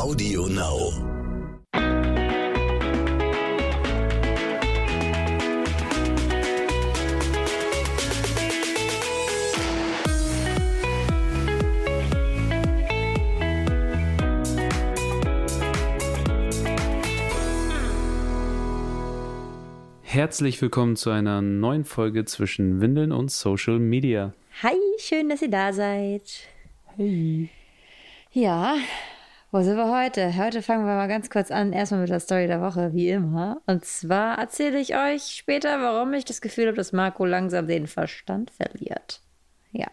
Audio Now. Herzlich willkommen zu einer neuen Folge zwischen Windeln und Social Media. Hi, schön, dass ihr da seid. Hey. Ja, wo sind wir heute? Heute fangen wir mal ganz kurz an, erstmal mit der Story der Woche, wie immer. Und zwar erzähle ich euch später, warum ich das Gefühl habe, dass Marco langsam den Verstand verliert. Ja.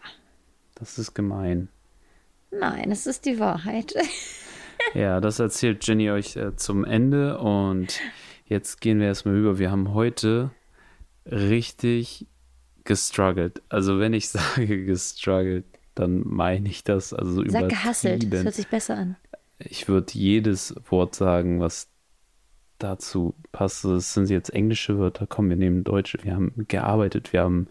Das ist gemein. Nein, es ist die Wahrheit. Ja, das erzählt Jenny euch äh, zum Ende und jetzt gehen wir erstmal über. Wir haben heute richtig gestruggelt. Also wenn ich sage gestruggelt, dann meine ich das also so Sag gehasselt, das hört sich besser an. Ich würde jedes Wort sagen, was dazu passt. Das sind jetzt englische Wörter. Komm, wir nehmen deutsche. Wir haben gearbeitet, wir haben,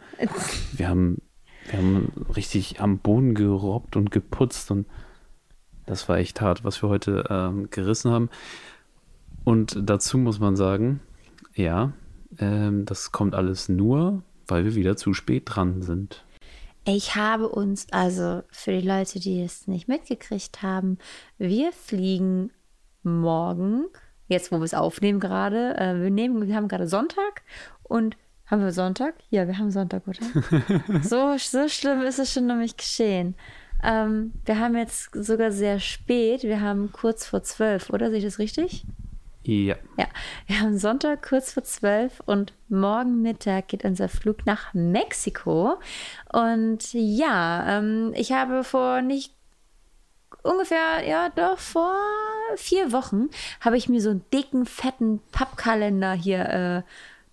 wir haben, wir haben richtig am Boden gerobbt und geputzt und das war echt hart, was wir heute ähm, gerissen haben. Und dazu muss man sagen, ja, ähm, das kommt alles nur, weil wir wieder zu spät dran sind. Ich habe uns, also für die Leute, die es nicht mitgekriegt haben, wir fliegen morgen, jetzt wo wir es aufnehmen gerade, äh, wir nehmen, wir haben gerade Sonntag und haben wir Sonntag? Ja, wir haben Sonntag, oder? so, so schlimm ist es schon nämlich geschehen. Ähm, wir haben jetzt sogar sehr spät, wir haben kurz vor zwölf, oder? Sehe ich das richtig? Ja, Ja, wir haben Sonntag kurz vor zwölf und morgen Mittag geht unser Flug nach Mexiko. Und ja, ähm, ich habe vor nicht ungefähr, ja, doch vor vier Wochen habe ich mir so einen dicken, fetten Pappkalender hier äh,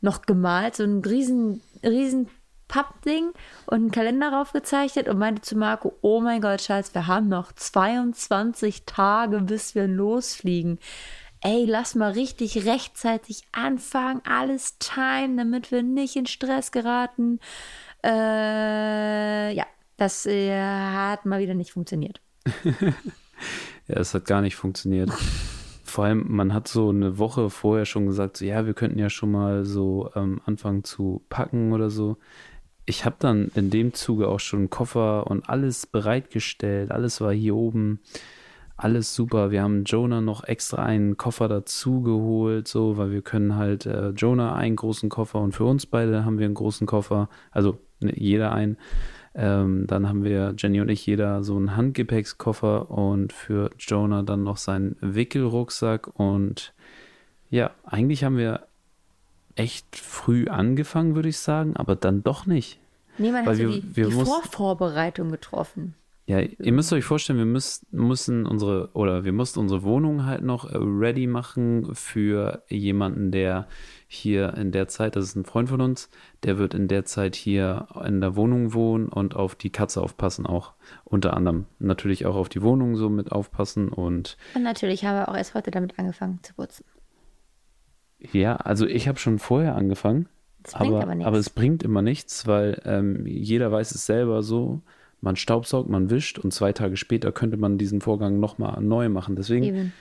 noch gemalt, so ein riesen, riesen Pappding und einen Kalender raufgezeichnet und meinte zu Marco, oh mein Gott, Schatz, wir haben noch 22 Tage, bis wir losfliegen. Ey, lass mal richtig rechtzeitig anfangen, alles time, damit wir nicht in Stress geraten. Äh, ja, das äh, hat mal wieder nicht funktioniert. ja, es hat gar nicht funktioniert. Vor allem, man hat so eine Woche vorher schon gesagt, so, ja, wir könnten ja schon mal so ähm, anfangen zu packen oder so. Ich habe dann in dem Zuge auch schon einen Koffer und alles bereitgestellt. Alles war hier oben. Alles super. Wir haben Jonah noch extra einen Koffer dazu geholt, so, weil wir können halt äh, Jonah einen großen Koffer und für uns beide haben wir einen großen Koffer. Also ne, jeder einen. Ähm, dann haben wir, Jenny und ich, jeder so einen Handgepäckskoffer und für Jonah dann noch seinen Wickelrucksack. Und ja, eigentlich haben wir echt früh angefangen, würde ich sagen, aber dann doch nicht. Niemand Weil hat wir- die, wir die Vorvorbereitung getroffen. Ja, ihr müsst euch vorstellen, wir müssen, müssen unsere, oder wir mussten unsere Wohnung halt noch äh, ready machen für jemanden, der hier in der Zeit, das ist ein Freund von uns, der wird in der Zeit hier in der Wohnung wohnen und auf die Katze aufpassen auch. Unter anderem natürlich auch auf die Wohnung so mit aufpassen und Und natürlich haben wir auch erst heute damit angefangen zu putzen. ja, also ich habe schon vorher angefangen. Das bringt aber, aber nichts. aber es bringt immer nichts, weil ähm, jeder weiß es selber so. Man staubsaugt, man wischt und zwei Tage später könnte man diesen Vorgang nochmal neu machen. Deswegen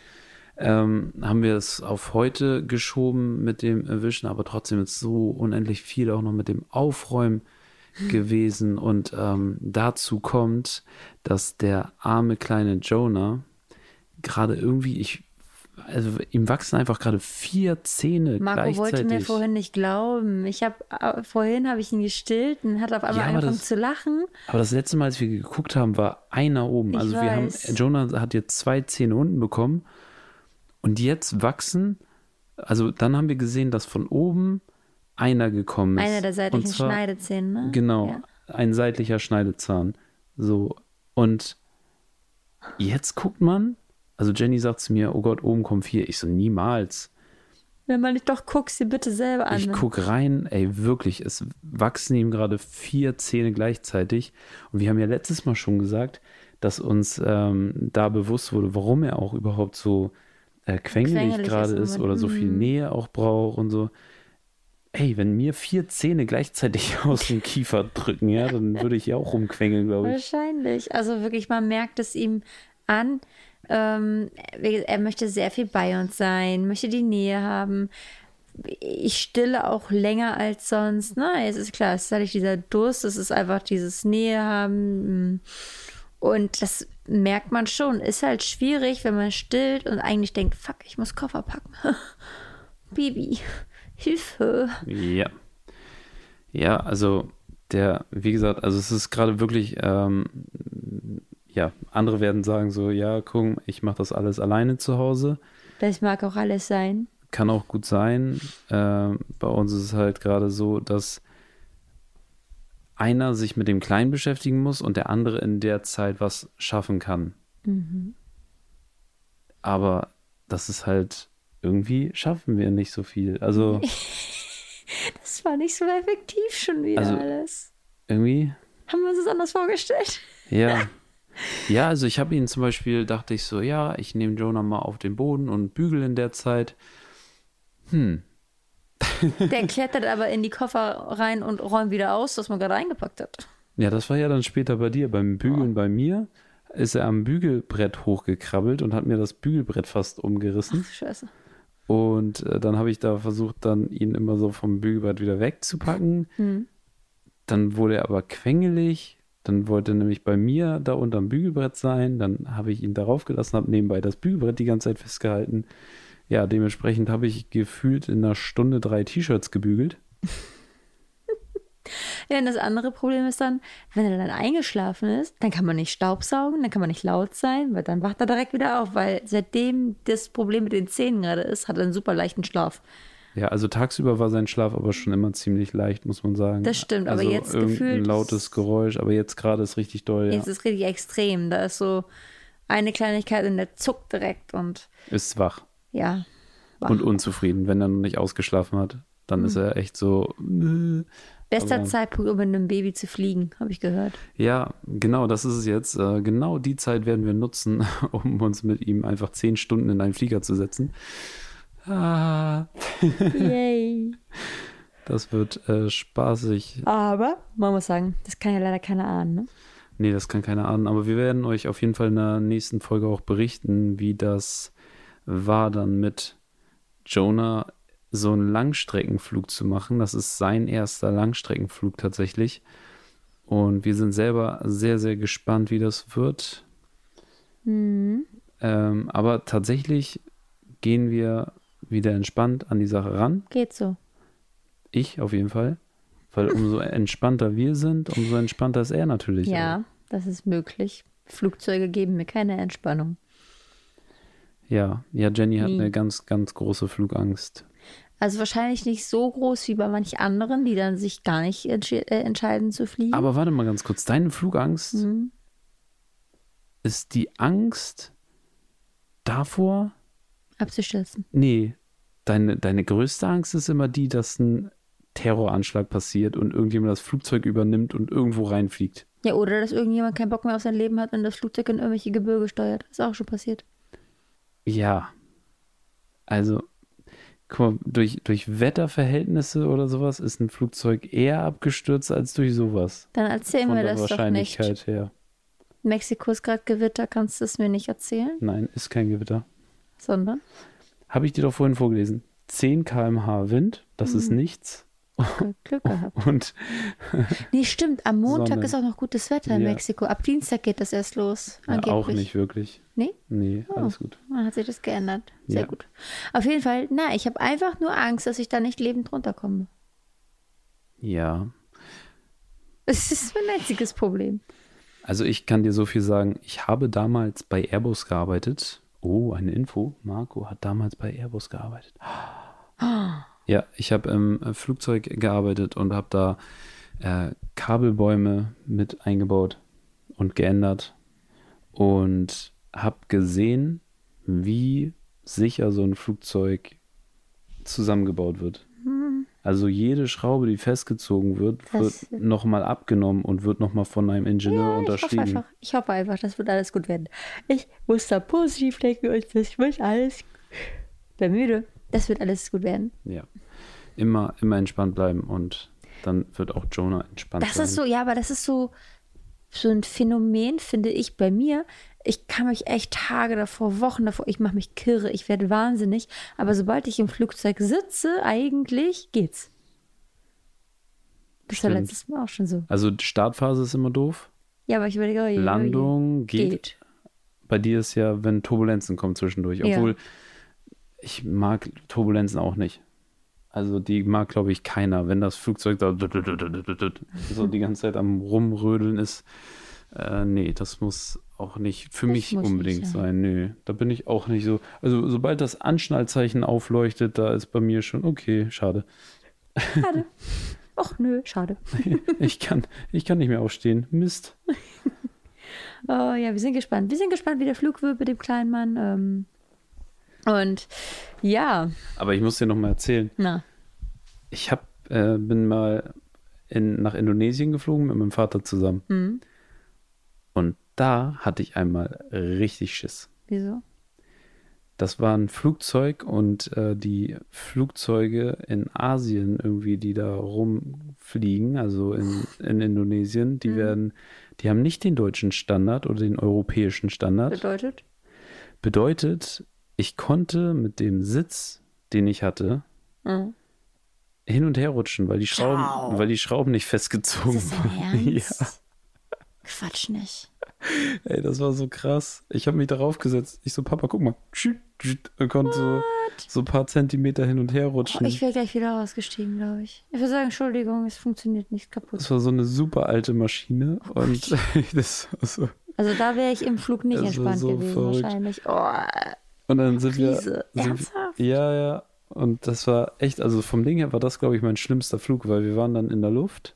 ähm, haben wir es auf heute geschoben mit dem Wischen, aber trotzdem ist so unendlich viel auch noch mit dem Aufräumen gewesen. Und ähm, dazu kommt, dass der arme kleine Jonah gerade irgendwie, ich, also ihm wachsen einfach gerade vier Zähne Marco gleichzeitig. wollte mir vorhin nicht glauben. Ich habe vorhin habe ich ihn gestillt und hat auf einmal Ja, angefangen das- zu lachen. Aber das letzte Mal, als wir geguckt haben, war einer oben. Ich also wir haben. Jonah hat jetzt zwei Zähne unten bekommen und jetzt wachsen, also dann haben wir gesehen, dass von oben einer gekommen ist. Einer der seitlichen zwar- Schneidezähne. Ne? Genau, Ja. ein seitlicher Schneidezahn. So, und jetzt guckt man, also Jenny sagt zu mir, oh Gott, oben kommen vier. Ich so, niemals. Wenn man nicht doch guckt, sie bitte selber an. Ich guck rein, ey, wirklich, es wachsen ihm gerade vier Zähne gleichzeitig. Und wir haben ja letztes Mal schon gesagt, dass uns ähm, da bewusst wurde, warum er auch überhaupt so äh, quengelig gerade ist ist oder so viel Moment. Nähe auch braucht und so. Ey, wenn mir vier Zähne gleichzeitig aus dem Kiefer drücken, ja, dann würde ich ja auch rumquengeln, glaube ich. Wahrscheinlich. Also wirklich, man merkt es ihm an. Ähm, er möchte sehr viel bei uns sein, möchte die Nähe haben. Ich stille auch länger als sonst. Ne? Es ist klar, es ist halt dieser Durst, es ist einfach dieses Nähe haben. Und das merkt man schon. Ist halt schwierig, wenn man stillt und eigentlich denkt, fuck, ich muss Koffer packen. Baby, Hilfe. Ja. Ja, also der, wie gesagt, also es ist gerade wirklich, ähm, ja, andere werden sagen so, ja, guck, ich mache das alles alleine zu Hause. Das mag auch alles sein. Kann auch gut sein. Äh, bei uns ist es halt gerade so, dass einer sich mit dem Kleinen beschäftigen muss und der andere in der Zeit was schaffen kann. Mhm. Aber das ist halt, irgendwie schaffen wir nicht so viel. Also. das war nicht so effektiv schon wieder also, alles. Irgendwie. Haben wir uns das anders vorgestellt? Ja. Ja, also ich habe ihn zum Beispiel, dachte ich so, ja, ich nehme Jonah mal auf den Boden und bügel in der Zeit. Hm. Der klettert aber in die Koffer rein und räumt wieder aus, was man gerade eingepackt hat. Ja, das war ja dann später bei dir. Beim Bügeln oh. bei mir ist er am Bügelbrett hochgekrabbelt und hat mir das Bügelbrett fast umgerissen. Ach, scheiße. Und äh, dann habe ich da versucht, dann ihn immer so vom Bügelbrett wieder wegzupacken. Mhm. Dann wurde er aber quengelig. Dann wollte er nämlich bei mir da unterm Bügelbrett sein. Dann habe ich ihn darauf gelassen, habe nebenbei das Bügelbrett die ganze Zeit festgehalten. Ja, dementsprechend habe ich gefühlt in einer Stunde drei T-Shirts gebügelt. Ja, und das andere Problem ist dann, wenn er dann eingeschlafen ist, dann kann man nicht staubsaugen, dann kann man nicht laut sein, weil dann wacht er direkt wieder auf, weil seitdem das Problem mit den Zähnen gerade ist, hat er einen super leichten Schlaf. Ja, also tagsüber war sein Schlaf aber schon immer ziemlich leicht, muss man sagen. Das stimmt, also aber jetzt gefühlt. Ein lautes Geräusch, aber jetzt gerade ist richtig doll. Jetzt ja. ist richtig extrem. Da ist so eine Kleinigkeit und der zuckt direkt und. Ist wach. Ja. Wach. Und unzufrieden, wenn er noch nicht ausgeschlafen hat. Dann mhm. ist er echt so. Äh, Bester Aber, Zeitpunkt, um mit einem Baby zu fliegen, habe ich gehört. Ja, genau, das ist es jetzt. Äh, genau die Zeit werden wir nutzen, um uns mit ihm einfach zehn Stunden in einen Flieger zu setzen. Ah. Yay. Das wird äh, spaßig. Aber man muss sagen, das kann ja leider keiner ahnen, ne? Nee, das kann keiner ahnen. Aber wir werden euch auf jeden Fall in der nächsten Folge auch berichten, wie das war dann mit Jonah so einen Langstreckenflug zu machen. Das ist sein erster Langstreckenflug tatsächlich. Und wir sind selber sehr, sehr gespannt, wie das wird. Mhm. Ähm, aber tatsächlich gehen wir wieder entspannt an die Sache ran. Geht so. Ich auf jeden Fall. Weil umso entspannter wir sind, umso entspannter ist er natürlich. Ja, auch. das ist möglich. Flugzeuge geben mir keine Entspannung. Ja, ja, Jenny hat Nie. eine ganz, ganz große Flugangst. Also wahrscheinlich nicht so groß wie bei manch anderen, die dann sich gar nicht entsch äh, entscheiden zu fliegen. Aber warte mal ganz kurz, deine Flugangst mhm. ist die Angst davor abzustürzen. Nee, deine, deine größte Angst ist immer die, dass ein Terroranschlag passiert und irgendjemand das Flugzeug übernimmt und irgendwo reinfliegt. Ja, oder dass irgendjemand keinen Bock mehr auf sein Leben hat und das Flugzeug in irgendwelche Gebirge steuert. ist auch schon passiert. Ja. Also, guck mal, durch, durch Wetterverhältnisse oder sowas ist ein Flugzeug eher abgestürzt als durch sowas. Dann erzähl mir das doch nicht. Her. Mexiko ist gerade Gewitter, kannst du es mir nicht erzählen? Nein, ist kein Gewitter. Sondern? Habe ich dir doch vorhin vorgelesen. 10 km/h Wind, das mhm. ist nichts. Glück gehabt. Und nee, stimmt. Am Montag Sonne. ist auch noch gutes Wetter in ja. Mexiko. Ab Dienstag geht das erst los. Ja, auch nicht wirklich. Nee? Nee, oh, alles gut. Dann hat sich das geändert. Sehr ja. gut. Auf jeden Fall, na, ich habe einfach nur Angst, dass ich da nicht lebend runterkomme. Ja. Es ist mein einziges Problem. Also ich kann dir so viel sagen. Ich habe damals bei Airbus gearbeitet. Oh, eine Info. Marco hat damals bei Airbus gearbeitet. Ja, ich habe im äh, Flugzeug gearbeitet und habe da äh, Kabelbäume mit eingebaut und geändert und habe gesehen, wie sicher so ein Flugzeug zusammengebaut wird. Also jede Schraube, die festgezogen wird, das wird nochmal abgenommen und wird nochmal von einem Ingenieur ja, unterschrieben. Ich hoffe, einfach, ich hoffe einfach, das wird alles gut werden. Ich muss da positiv denken und das wird alles. Bin müde. Das wird alles gut werden. Ja. Immer, immer entspannt bleiben und dann wird auch Jonah entspannt Das sein. ist so, ja, aber das ist so, so ein Phänomen, finde ich, bei mir. Ich kann mich echt Tage davor, Wochen davor, ich mache mich kirre, ich werde wahnsinnig. Aber sobald ich im Flugzeug sitze, eigentlich geht's. Das war Stimmt. letztes Mal auch schon so. Also die Startphase ist immer doof. Ja, aber ich überlege, oh oh. Landung geht. geht. Bei dir ist ja, wenn Turbulenzen kommen zwischendurch. Ja. Obwohl ich mag Turbulenzen auch nicht. Also die mag, glaube ich, keiner. Wenn das Flugzeug da so die ganze Zeit am Rumrödeln ist. Äh, nee, das muss auch nicht für Das mich unbedingt nicht sein. sein. Nee, da bin ich auch nicht so. Also sobald das Anschnallzeichen aufleuchtet, da ist bei mir schon okay, schade. Schade. Och nö, schade. Ich kann, ich kann nicht mehr aufstehen. Mist. Oh ja, wir sind gespannt. Wir sind gespannt, wie der Flug wird mit dem kleinen Mann. Ähm, und ja, Aber ich muss dir noch mal erzählen. na, Ich hab, äh, bin mal in, nach Indonesien geflogen mit meinem Vater zusammen. hm, Und da hatte ich einmal richtig Schiss. wieso? Das war ein Flugzeug und äh, die Flugzeuge in Asien irgendwie, die da rumfliegen, also in, in Indonesien, die Mhm. werden, die haben nicht den deutschen Standard oder den europäischen Standard. Bedeutet? Bedeutet, ich konnte mit dem Sitz, den ich hatte, Mhm. hin und her rutschen, weil die Schrauben, Ciao. weil die Schrauben nicht festgezogen waren. Ja. Quatsch nicht. Ey, das war so krass. Ich habe mich darauf gesetzt. Ich so, Papa, guck mal. Und konnte so, so ein paar Zentimeter hin und her Oh, rutschen. ich wäre gleich wieder ausgestiegen, glaube ich. Ich würde sagen, Entschuldigung, es funktioniert nicht kaputt. das war so eine super alte Maschine. Oh Und das war so. Also da wäre ich im Flug nicht entspannt so gewesen, verrückt. wahrscheinlich. Oh, Und dann sind wir. Krise. Sind, Ernsthaft? ja, ja. Und das war echt, also vom Ding her war das, glaube ich, mein schlimmster Flug, weil wir waren dann in der Luft.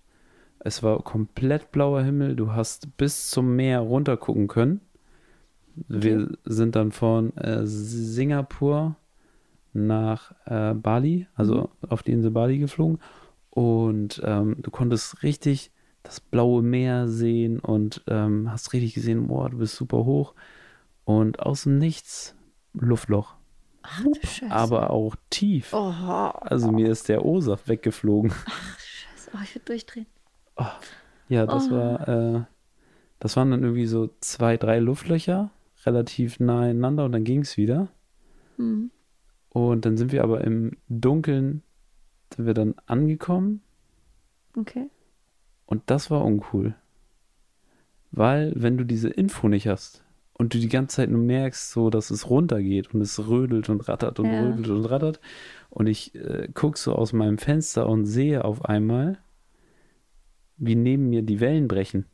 Es war komplett blauer Himmel. Du hast bis zum Meer runter gucken können. Wir sind dann von äh, Singapur nach äh, Bali, also auf die Insel Bali geflogen. Und ähm, du konntest richtig das blaue Meer sehen und ähm, hast richtig gesehen, boah, du bist super hoch. Und aus dem Nichts Luftloch, ach du Scheiße. aber auch tief. Oh, Also mir ist der O-Saft weggeflogen. Scheiße. Oh, ich würde durchdrehen. Ja, das Oh. war, äh, das waren dann irgendwie so zwei, drei Luftlöcher, relativ nah aneinander und dann ging es wieder. Hm. Und dann sind wir aber im Dunkeln, sind wir dann angekommen Okay. und das war uncool. Weil, wenn du diese Info nicht hast und du die ganze Zeit nur merkst, so, dass es runtergeht und es rödelt und rattert und Ja. rödelt und rattert und ich äh, gucke so aus meinem Fenster und sehe auf einmal, wie neben mir die Wellen brechen.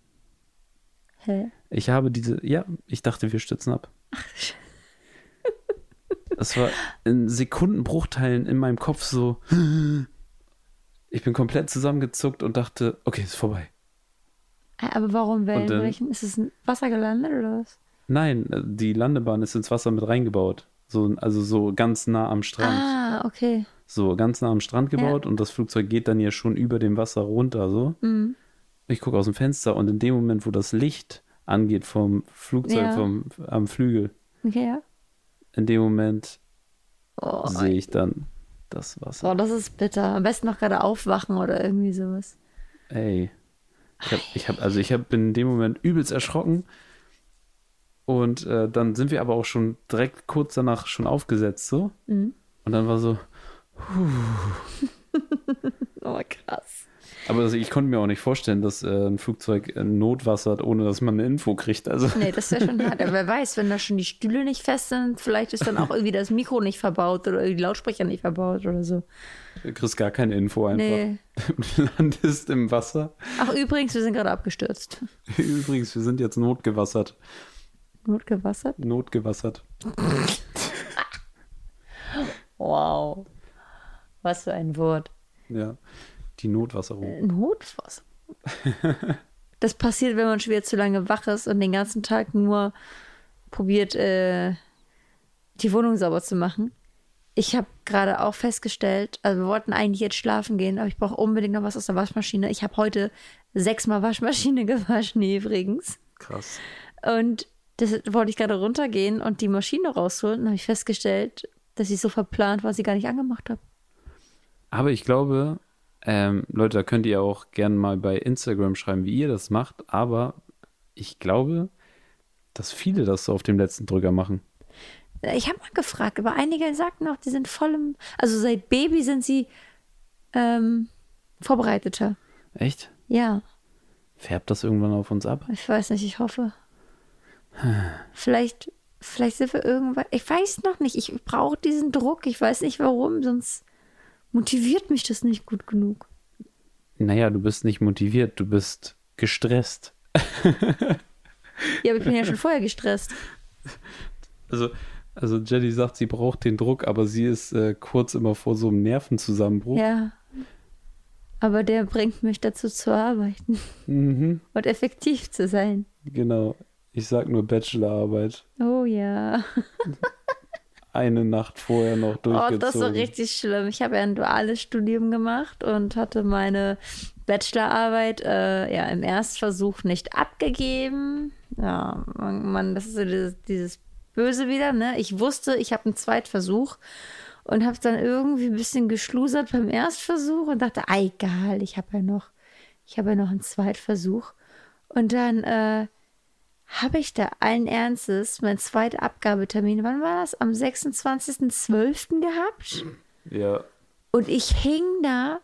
Hä? Ich habe diese, ja, ich dachte, wir stützen ab. Das war in Sekundenbruchteilen in meinem Kopf so. Ich bin komplett zusammengezuckt und dachte, okay, ist vorbei. Aber warum dann- Wellenbrechen? Ist es ein Wasser gelandet oder was? Nein, äh, die Landebahn ist ins Wasser mit reingebaut. So, also so ganz nah am Strand. Ah, okay. So ganz nah am Strand gebaut und das Flugzeug geht dann ja schon über dem Wasser runter. So. Mhm. Ich gucke aus dem Fenster und in dem Moment, wo das Licht angeht vom Flugzeug, Ja. vom, am Flügel, Okay, ja. in dem Moment Oh, sehe ich dann das Wasser. oh, das ist bitter. Am besten noch gerade aufwachen oder irgendwie sowas. Ey. Ich hab, ich hab, also ich hab, bin in dem Moment übelst erschrocken. Und äh, dann sind wir aber auch schon direkt kurz danach schon aufgesetzt, so. Mhm. Und dann war so, Oh, krass. aber ich konnte mir auch nicht vorstellen, dass äh, ein Flugzeug äh, notwassert, ohne dass man eine Info kriegt. Also Nee, das wäre schon hart. Aber wer weiß, wenn da schon die Stühle nicht fest sind, vielleicht ist dann auch irgendwie das Mikro nicht verbaut oder die Lautsprecher nicht verbaut oder so. du kriegst gar keine Info einfach. Nee. Du landest im Wasser. Ach, übrigens, wir sind gerade abgestürzt. Übrigens, wir sind jetzt notgewassert. Notgewassert? Notgewassert. Wow. Was für ein Wort. Ja. Die Notwasserung. Notwasser. Das passiert, wenn man schwer zu lange wach ist und den ganzen Tag nur probiert, äh, die Wohnung sauber zu machen. Ich habe gerade auch festgestellt, also wir wollten eigentlich jetzt schlafen gehen, aber ich brauche unbedingt noch was aus der Waschmaschine. Ich habe heute sechsmal Waschmaschine gewaschen übrigens. Krass. Und das wollte ich gerade runtergehen und die Maschine rausholen. Und habe ich festgestellt, dass ich so verplant war, sie gar nicht angemacht habe. Aber ich glaube, ähm, Leute, da könnt ihr auch gerne mal bei Instagram schreiben, wie ihr das macht. Aber ich glaube, dass viele das so auf dem letzten Drücker machen. Ich habe mal gefragt, aber einige sagten auch, die sind voll im. Also seit Baby sind sie ähm, vorbereiteter. Echt? Ja. Färbt das irgendwann auf uns ab? Ich weiß nicht, ich hoffe. Vielleicht, vielleicht sind wir irgendwann. Ich weiß noch nicht. Ich brauche diesen Druck. Ich weiß nicht warum, sonst motiviert mich das nicht gut genug. Naja, du bist nicht motiviert, du bist gestresst. ja, aber ich bin ja schon vorher gestresst. Also, also Jenny sagt, sie braucht den Druck, aber sie ist äh, kurz immer vor so einem Nervenzusammenbruch. Ja. Aber der bringt mich dazu zu arbeiten Mhm, und effektiv zu sein. genau. Ich sag nur Bachelorarbeit. Oh ja. Eine Nacht vorher noch Oh, durchgezogen. das war richtig schlimm. Ich habe ja ein duales Studium gemacht und hatte meine Bachelorarbeit äh, ja im Erstversuch nicht abgegeben. Ja, man, das ist so dieses, dieses Böse wieder, ne? Ich wusste, ich habe einen Zweitversuch und habe dann irgendwie ein bisschen geschlusert beim Erstversuch und dachte, ah, egal, ich habe ja noch, ich habe ja noch einen Zweitversuch. Und dann äh, habe ich da allen Ernstes mein zweiter Abgabetermin, wann war das? Am 26.12. gehabt. ja. Und ich hing da,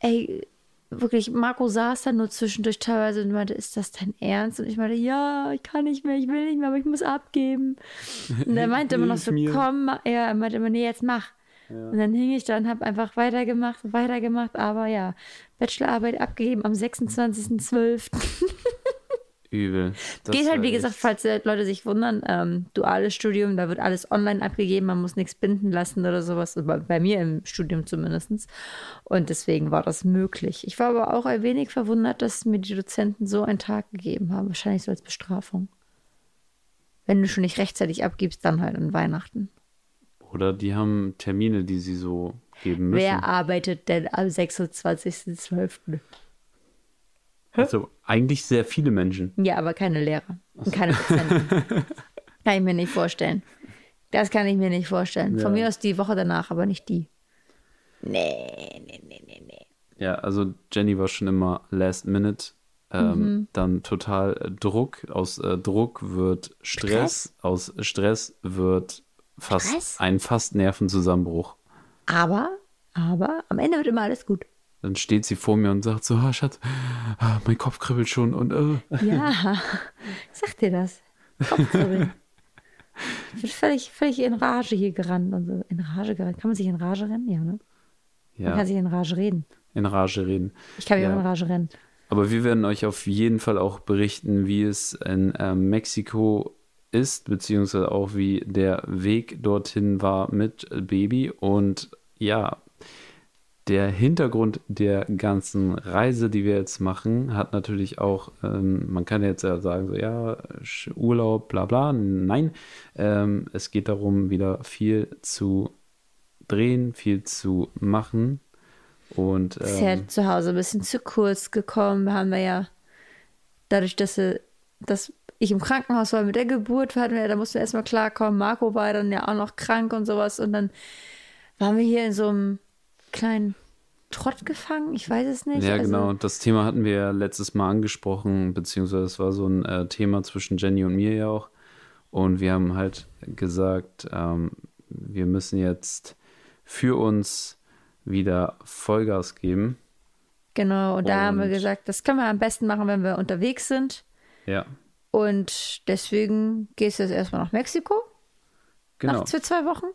ey, wirklich, Marco saß da nur zwischendurch teilweise und meinte, ist das dein Ernst? Und ich meinte, ja, ich kann nicht mehr, ich will nicht mehr, aber ich muss abgeben. Und er meinte immer noch so, mir. komm, ja, er meinte immer, nee, jetzt mach. Und dann hing ich da und habe einfach weitergemacht, weitergemacht, aber ja, Bachelorarbeit abgegeben am 26.12. Übel. Das Geht halt, wie gesagt, falls äh, Leute sich wundern, ähm, duales Studium, da wird alles online abgegeben, man muss nichts binden lassen oder sowas, bei, bei mir im Studium zumindest. Und deswegen war das möglich. Ich war aber auch ein wenig verwundert, dass mir die Dozenten so einen Tag gegeben haben, wahrscheinlich so als Bestrafung. Wenn du schon nicht rechtzeitig abgibst, dann halt an Weihnachten. Oder die haben Termine, die sie so geben müssen. Wer arbeitet denn am 26.12.? Also eigentlich sehr viele Menschen. Ja, aber keine Lehrer und keine Dozenten. kann ich mir nicht vorstellen. Das kann ich mir nicht vorstellen. Von Ja. mir aus die Woche danach, aber nicht die. Nee, nee, nee, nee, nee. Ja, also Jenny war schon immer last minute. Ähm, Mhm. Dann total äh, Druck. Aus äh, Druck wird Stress. Aus Stress wird fast Stress? ein fast Nervenzusammenbruch. Aber, aber am Ende wird immer alles gut. Dann steht sie vor mir und sagt so, ah, Schatz, ah, mein Kopf kribbelt schon und äh. Ja, ich sag dir das. Kopfkribbeln. Ich bin völlig, völlig in Rage hier gerannt und so. In Rage gerannt. Kann man sich in Rage rennen? Ja, ne? Man ja, kann sich in Rage reden. in Rage reden. Ich kann mich Ja. auch in Rage rennen. Aber wir werden euch auf jeden Fall auch berichten, wie es in ähm, Mexiko ist, beziehungsweise auch wie der Weg dorthin war mit Baby. Und ja, der Hintergrund der ganzen Reise, die wir jetzt machen, hat natürlich auch, ähm, man kann jetzt ja sagen, so ja, Urlaub, bla bla. Nein, ähm, es geht darum, wieder viel zu drehen, viel zu machen. Und Ist ja ähm, zu Hause ein bisschen zu kurz gekommen. Haben wir ja dadurch, dass, sie, dass ich im Krankenhaus war mit der Geburt, hatten wir, da mussten wir erstmal klarkommen. Marco war dann ja auch noch krank und sowas. Und dann waren wir hier in so einem kleinen Trott gefangen. Ich weiß es nicht. Ja, Also, genau. Das Thema hatten wir ja letztes Mal angesprochen, beziehungsweise es war so ein äh, Thema zwischen Jenny und mir ja auch. Und wir haben halt gesagt, ähm, wir müssen jetzt für uns wieder Vollgas geben. Genau, und da haben wir gesagt, das können wir am besten machen, wenn wir unterwegs sind. Ja, Und deswegen gehst du jetzt erstmal nach Mexiko. genau. Nachts für zwei Wochen.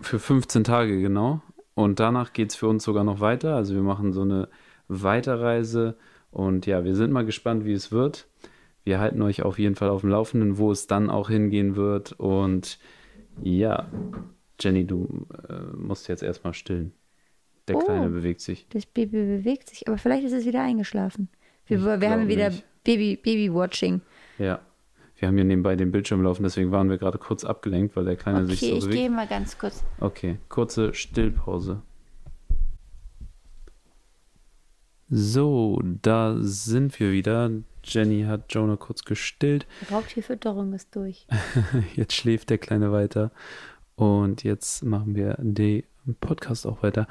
Für 15 Tage, genau. Und danach geht es für uns sogar noch weiter. Also wir machen so eine Weiterreise. Und ja, wir sind mal gespannt, wie es wird. Wir halten euch auf jeden Fall auf dem Laufenden, wo es dann auch hingehen wird. Und ja, Jenny, du äh, musst jetzt erstmal stillen. Der Oh. Kleine bewegt sich. Das Baby bewegt sich, aber vielleicht ist es wieder eingeschlafen. Wir, wir haben wieder nicht. Baby, Baby-Watching. Ja. Wir haben hier nebenbei den Bildschirm laufen, deswegen waren wir gerade kurz abgelenkt, weil der Kleine sich Okay, so ich bewegt. gehe mal ganz kurz. Okay, kurze Stillpause. So, da sind wir wieder. Jenny hat Jonah kurz gestillt. Raubtierfütterung ist durch. Jetzt schläft der Kleine weiter. Und jetzt machen wir den Podcast auch weiter.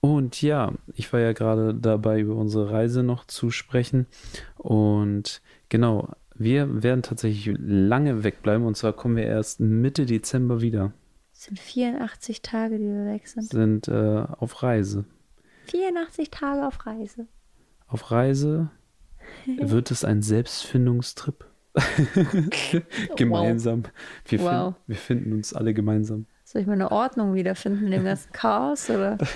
Und ja, ich war ja gerade dabei, über unsere Reise noch zu sprechen. Und genau, wir werden tatsächlich lange wegbleiben und zwar kommen wir erst Mitte Dezember wieder. Es sind 84 Tage, die wir weg sind. Sind äh, auf Reise. 84 Tage auf Reise. Auf Reise wird es ein Selbstfindungstrip. gemeinsam. Wir, Wow. finden, wir finden uns alle gemeinsam. Soll ich meine Ordnung wiederfinden in dem ganzen Chaos? Oder?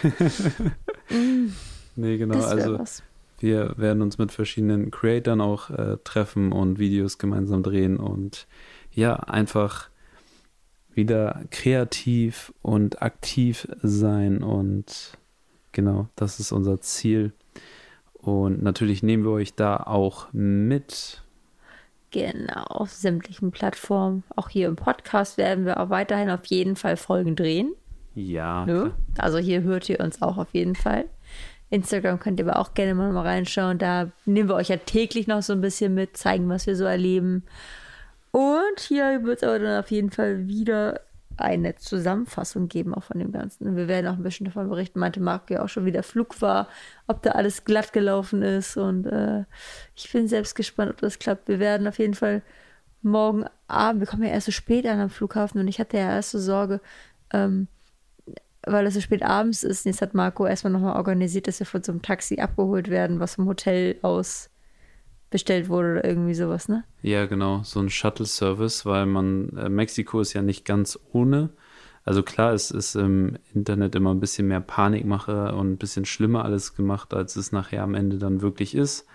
Nee, genau. Also was. Wir werden uns mit verschiedenen Creatoren auch äh, treffen und Videos gemeinsam drehen und ja, einfach wieder kreativ und aktiv sein und genau, das ist unser Ziel. Und natürlich nehmen wir euch da auch mit. Genau, auf sämtlichen Plattformen. Auch hier im Podcast werden wir auch weiterhin auf jeden Fall Folgen drehen. Ja, Ne? Also hier hört ihr uns auch auf jeden Fall. Instagram könnt ihr aber auch gerne mal, reinschauen. Da nehmen wir euch ja täglich noch so ein bisschen mit, zeigen, was wir so erleben. Und hier wird es aber dann auf jeden Fall wieder eine Zusammenfassung geben, auch von dem Ganzen. Und wir werden auch ein bisschen davon berichten. Meinte Marco ja auch schon, wie der Flug war, ob da alles glatt gelaufen ist. Und äh, ich bin selbst gespannt, ob das klappt. Wir werden auf jeden Fall morgen Abend, wir kommen ja erst so spät an am Flughafen und ich hatte ja erst so Sorge, ähm, weil es so spät abends ist. Jetzt hat Marco erstmal nochmal organisiert, dass wir von so einem Taxi abgeholt werden, was vom Hotel aus bestellt wurde oder irgendwie sowas, ne? Ja, genau, so ein Shuttle-Service, weil man, äh, Mexiko ist ja nicht ganz ohne. Also klar, es ist im Internet immer ein bisschen mehr Panikmache und ein bisschen schlimmer alles gemacht, als es nachher am Ende dann wirklich ist.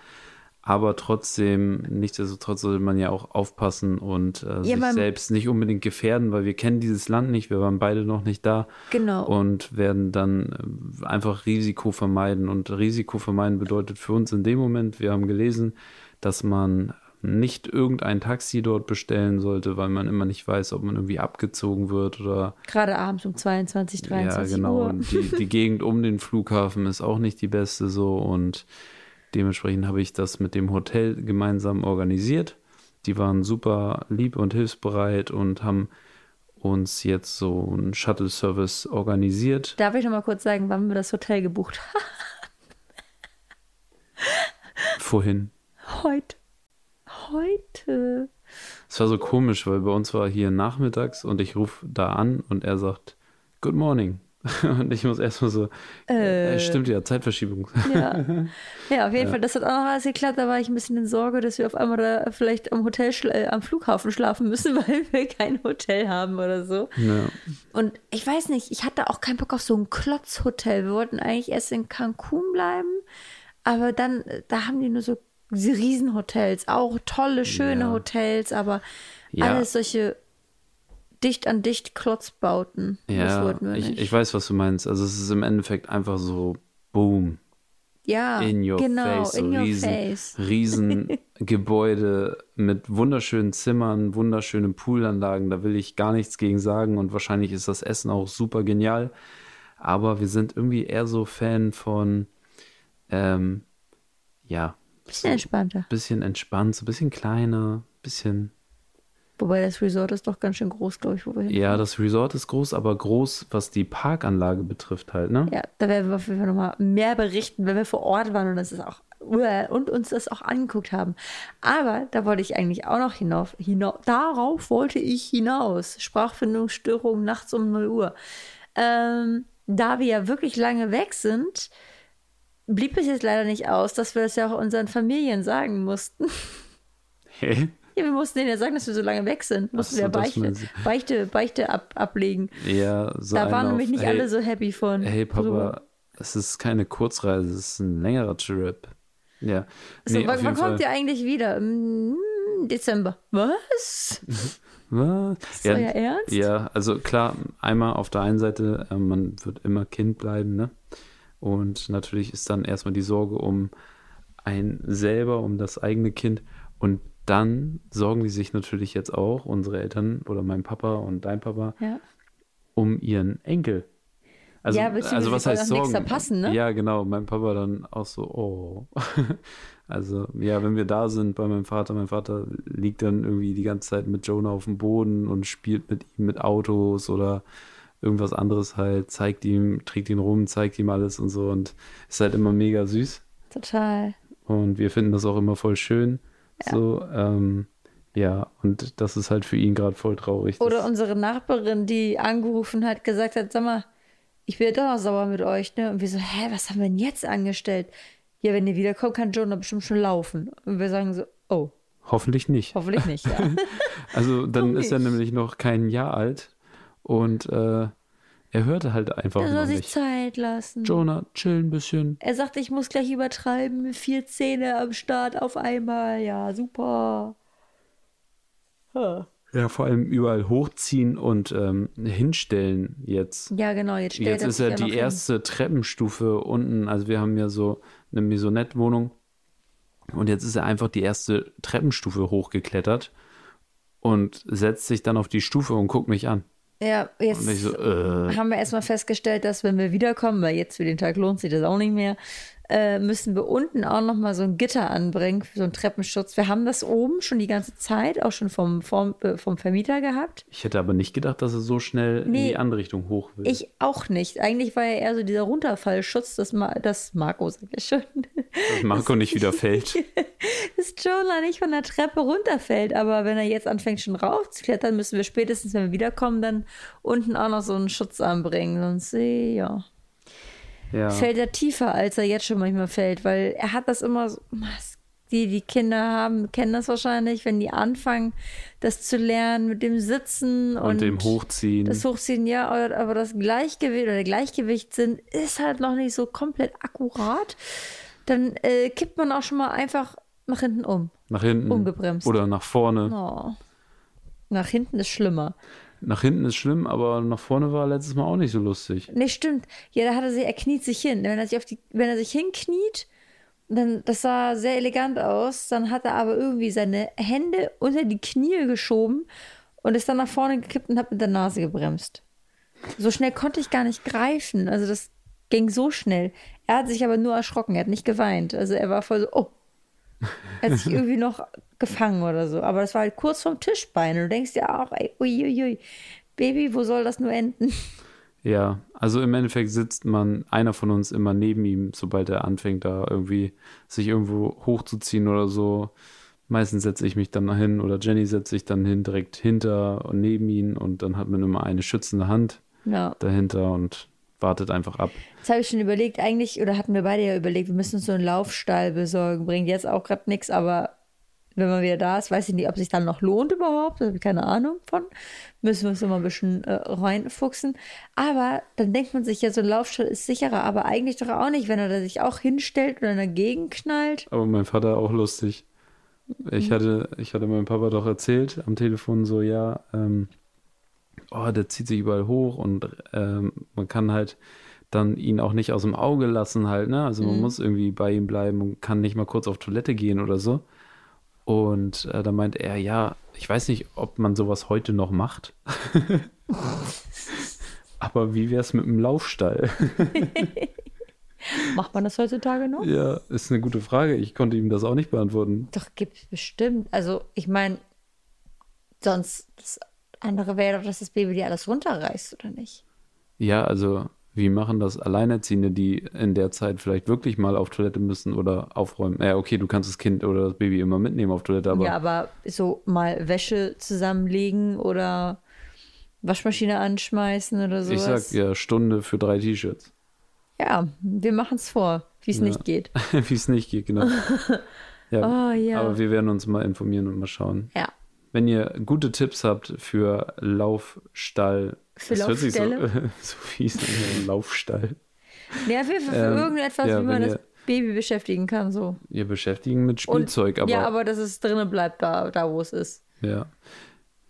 Aber trotzdem, nichtsdestotrotz sollte man ja auch aufpassen und äh, sich man- selbst nicht unbedingt gefährden, weil wir kennen dieses Land nicht, wir waren beide noch nicht da Genau. und werden dann äh, einfach Risiko vermeiden. Und Risiko vermeiden bedeutet für uns in dem Moment, wir haben gelesen, dass man nicht irgendein Taxi dort bestellen sollte, weil man immer nicht weiß, ob man irgendwie abgezogen wird oder Gerade abends um 22, 23 ja, genau. Uhr. Und die, die Gegend um den Flughafen ist auch nicht die beste so und dementsprechend habe ich das mit dem Hotel gemeinsam organisiert. Die waren super lieb und hilfsbereit und haben uns jetzt so einen Shuttle-Service organisiert. Darf ich noch mal kurz sagen, wann wir das Hotel gebucht haben? Vorhin. Heute. Heute. Es war so komisch, weil bei uns war hier nachmittags und ich rufe da an und er sagt, Good morning. Und ich muss erstmal so, äh, stimmt ja, Zeitverschiebung. Ja. ja, auf jeden Fall, das hat auch noch alles geklappt. Da war ich ein bisschen in Sorge, dass wir auf einmal da vielleicht am Hotel, äh, am Flughafen schlafen müssen, weil wir kein Hotel haben oder so. Ja. Und ich weiß nicht, ich hatte auch keinen Bock auf so ein Klotzhotel. Wir wollten eigentlich erst in Cancun bleiben, aber dann, äh, da haben die nur so Riesenhotels, auch tolle, schöne Ja. Hotels, aber Ja. alles solche dicht an dicht Klotzbauten. das Ja, wollten wir ich, nicht. ich weiß, was du meinst. Also es ist im Endeffekt einfach so, boom, ja, in your genau, face, so in your riesen, face. riesen Gebäude mit wunderschönen Zimmern, wunderschönen Poolanlagen. Da will ich gar nichts gegen sagen und wahrscheinlich ist das Essen auch super genial. Aber wir sind irgendwie eher so Fan von, ähm, ja, Bisschen entspannter. bisschen entspannt, so ein bisschen kleiner, bisschen. Wobei das Resort ist doch ganz schön groß, glaube ich, wo wir hin. Ja, das Resort ist groß, aber groß, was die Parkanlage betrifft halt, ne? Ja, da werden wir auf jeden Fall nochmal mehr berichten, wenn wir vor Ort waren und das ist auch und uns das auch angeguckt haben. Aber da wollte ich eigentlich auch noch hinauf, hinauf darauf wollte ich hinaus. Sprachfindungsstörung nachts um 0 Uhr. Ähm, da wir ja wirklich lange weg sind, blieb es jetzt leider nicht aus, dass wir das ja auch unseren Familien sagen mussten. Hä? Ja, wir mussten denen ja sagen, dass wir so lange weg sind. Mussten so, wir Beichte. Beichte, Beichte ab, ablegen. Ja, so Da waren nämlich nicht hey, alle so happy von. Hey Papa, drüber. es ist keine Kurzreise, es ist ein längerer Trip. Ja. So, Nee, wann wann kommt ihr eigentlich wieder? Im Dezember. Was? Was? Ist euer Ernst? Ja, also klar, einmal auf der einen Seite, äh, man wird immer Kind bleiben, ne? Und natürlich ist dann erstmal die Sorge um ein selber, um das eigene Kind. Und dann sorgen die sich natürlich jetzt auch, unsere Eltern oder mein Papa und dein Papa, Ja. um ihren Enkel. Also, Ja, also was heißt Sorgen? verpassen, ne? Ja, genau. Mein Papa dann auch so, oh. Also, ja, wenn wir da sind bei meinem Vater, mein Vater liegt dann irgendwie die ganze Zeit mit Jonah auf dem Boden und spielt mit ihm mit Autos oder irgendwas anderes halt, zeigt ihm, trägt ihn rum, zeigt ihm alles und so und ist halt immer mega süß. Total. Und wir finden das auch immer voll schön. So, ähm, Ja, und das ist halt für ihn gerade voll traurig. Oder unsere Nachbarin, die angerufen hat, gesagt hat, sag mal, ich bin ja doch noch sauer mit euch, ne? Und wir so, hä, was haben wir denn jetzt angestellt? Ja, wenn ihr wiederkommt, kann Jonah bestimmt schon laufen. Und wir sagen so, oh, Hoffentlich nicht. hoffentlich nicht, ja. Also dann ist er nämlich noch kein Jahr alt und äh, er hörte halt einfach Er soll sich nicht. Zeit lassen. Jonah, chill ein bisschen. Er sagt, ich muss gleich übertreiben, vier Zähne am Start auf einmal. Ja, super. Ja, Ja, vor allem überall hochziehen und ähm, hinstellen jetzt. Ja, genau, jetzt stellt Jetzt er ist ja die hin. erste Treppenstufe unten. Also wir haben ja so eine Maisonette-Wohnung. Und jetzt ist er einfach die erste Treppenstufe hochgeklettert und setzt sich dann auf die Stufe und guckt mich an. Ja, jetzt so, äh, haben wir erstmal festgestellt, dass wenn wir wiederkommen, weil jetzt für den Tag lohnt sich das auch nicht mehr, äh, müssen wir unten auch nochmal so ein Gitter anbringen, für so einen Treppenschutz. Wir haben das oben schon die ganze Zeit, auch schon vom, vom, äh, vom Vermieter gehabt. ich hätte aber nicht gedacht, dass er so schnell in Nee. die andere Richtung hoch will. Ich auch nicht. Eigentlich war ja eher so dieser Runterfallschutz, dass Ma das Marco, sag ich schon, dass Marco nicht wieder fällt. dass Jonah nicht von der Treppe runterfällt. Aber wenn er jetzt anfängt schon raufzuklettern, müssen wir spätestens, wenn wir wiederkommen, dann unten auch noch so einen Schutz anbringen. Sonst, eh, ja. Ja. fällt er tiefer, als er jetzt schon manchmal fällt, weil er hat das immer so. Die, die Kinder haben, kennen das wahrscheinlich, wenn die anfangen, das zu lernen mit dem Sitzen und, und dem Hochziehen. das Hochziehen, ja, aber- das Gleichgewicht oder der Gleichgewichtssinn ist halt noch nicht so komplett akkurat. Dann äh, kippt man auch schon mal einfach nach hinten um. nach hinten. ungebremst. Oder nach vorne. Oh. Nach hinten ist schlimmer. Nach hinten ist schlimm, aber nach vorne war letztes Mal auch nicht so lustig. Nee, stimmt. Ja, da hat er sich, er kniet sich hin. Wenn er sich auf die, wenn er sich hinkniet, dann, das sah sehr elegant aus, dann hat er aber irgendwie seine Hände unter die Knie geschoben und ist dann nach vorne gekippt und hat mit der Nase gebremst. So schnell konnte ich gar nicht greifen. Also das ging so schnell. Er hat sich aber nur erschrocken, er hat nicht geweint. Also er war voll so, oh. Er hat sich irgendwie noch gefangen oder so. Aber das war halt kurz vom Tischbein. Und du denkst dir auch, ey, uiuiui, Baby, wo soll das nur enden? Ja, also im Endeffekt sitzt man, einer von uns immer neben ihm, sobald er anfängt, da irgendwie sich irgendwo hochzuziehen oder so. Meistens setze ich mich dann hin oder Jenny setzt sich dann hin, direkt hinter und neben ihn und dann hat man immer eine schützende Hand Ja. dahinter und wartet einfach ab. Das habe ich schon überlegt, eigentlich, oder hatten wir beide ja überlegt, wir müssen uns so einen Laufstall besorgen. Bringt jetzt auch gerade nichts, aber wenn man wieder da ist, weiß ich nicht, ob sich dann noch lohnt überhaupt. Da habe ich keine Ahnung von. Müssen wir uns mal ein bisschen äh, reinfuchsen. Aber dann denkt man sich ja, so ein Laufstall ist sicherer, aber eigentlich doch auch nicht, wenn er da sich auch hinstellt oder dagegen knallt. Aber mein Vater auch lustig. Ich hatte, ich hatte meinem Papa doch erzählt am Telefon so, ja, ähm, oh, der zieht sich überall hoch und ähm, man kann halt dann ihn auch nicht aus dem Auge lassen halt, ne? Also man muss irgendwie bei ihm bleiben und kann nicht mal kurz auf Toilette gehen oder so. Und äh, da meint er, ja, ich weiß nicht, ob man sowas heute noch macht. Aber wie wär's mit dem Laufstall? Macht man das heutzutage noch? ja, ist eine gute Frage. Ich konnte ihm das auch nicht beantworten. Doch, gibt es bestimmt. Also, ich meine, sonst das andere wäre doch, dass das Baby dir alles runterreißt, oder nicht? Ja, also wie machen das Alleinerziehende, die in der Zeit vielleicht wirklich mal auf Toilette müssen oder aufräumen? Ja, okay, du kannst das Kind oder das Baby immer mitnehmen auf Toilette, aber ja, aber so mal Wäsche zusammenlegen oder Waschmaschine anschmeißen oder ich sowas. sag ja Stunde für drei T-Shirts. Ja, wir machen es vor, wie es Ja. nicht geht. wie es nicht geht, genau. Ja, Oh ja. aber wir werden uns mal informieren und mal schauen. Ja. Wenn ihr gute Tipps habt für Laufstall, Für das hört sich so, so fies an, Laufstall. Jeden Fall für Ähm, irgendetwas, ja, wie man das Baby beschäftigen kann. So. Ihr beschäftigen mit Und- Spielzeug, aber, ja, aber dass es drinnen bleibt, da, da wo es ist. ja,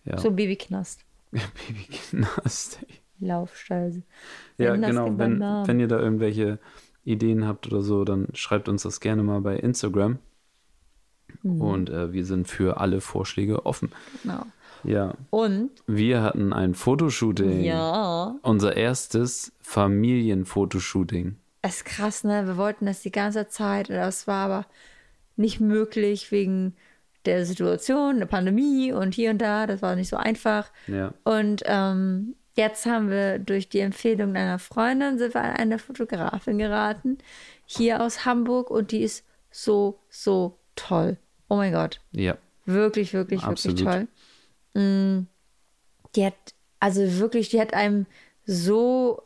ja. So ein Babyknast. Babygymnast. Laufstall. Ja, Nenn das genau. Wenn, wenn ihr da irgendwelche Ideen habt oder so, dann schreibt uns das gerne mal bei Instagram. Mhm. Und äh, wir sind für alle Vorschläge offen. Genau. Ja, Und, wir hatten ein Fotoshooting. ja, Unser erstes Familienfotoshooting. es ist krass, ne? Wir wollten das die ganze Zeit, das war aber nicht möglich wegen der Situation, der Pandemie und hier und da. Das war nicht so einfach. Ja. Und ähm, jetzt haben wir durch die Empfehlung einer Freundin sind wir an eine Fotografin geraten, hier aus Hamburg und die ist so, so toll. Oh mein Gott. Ja. Wirklich, wirklich, Absolut. wirklich toll. Mm, Die hat, also wirklich, die hat einem so,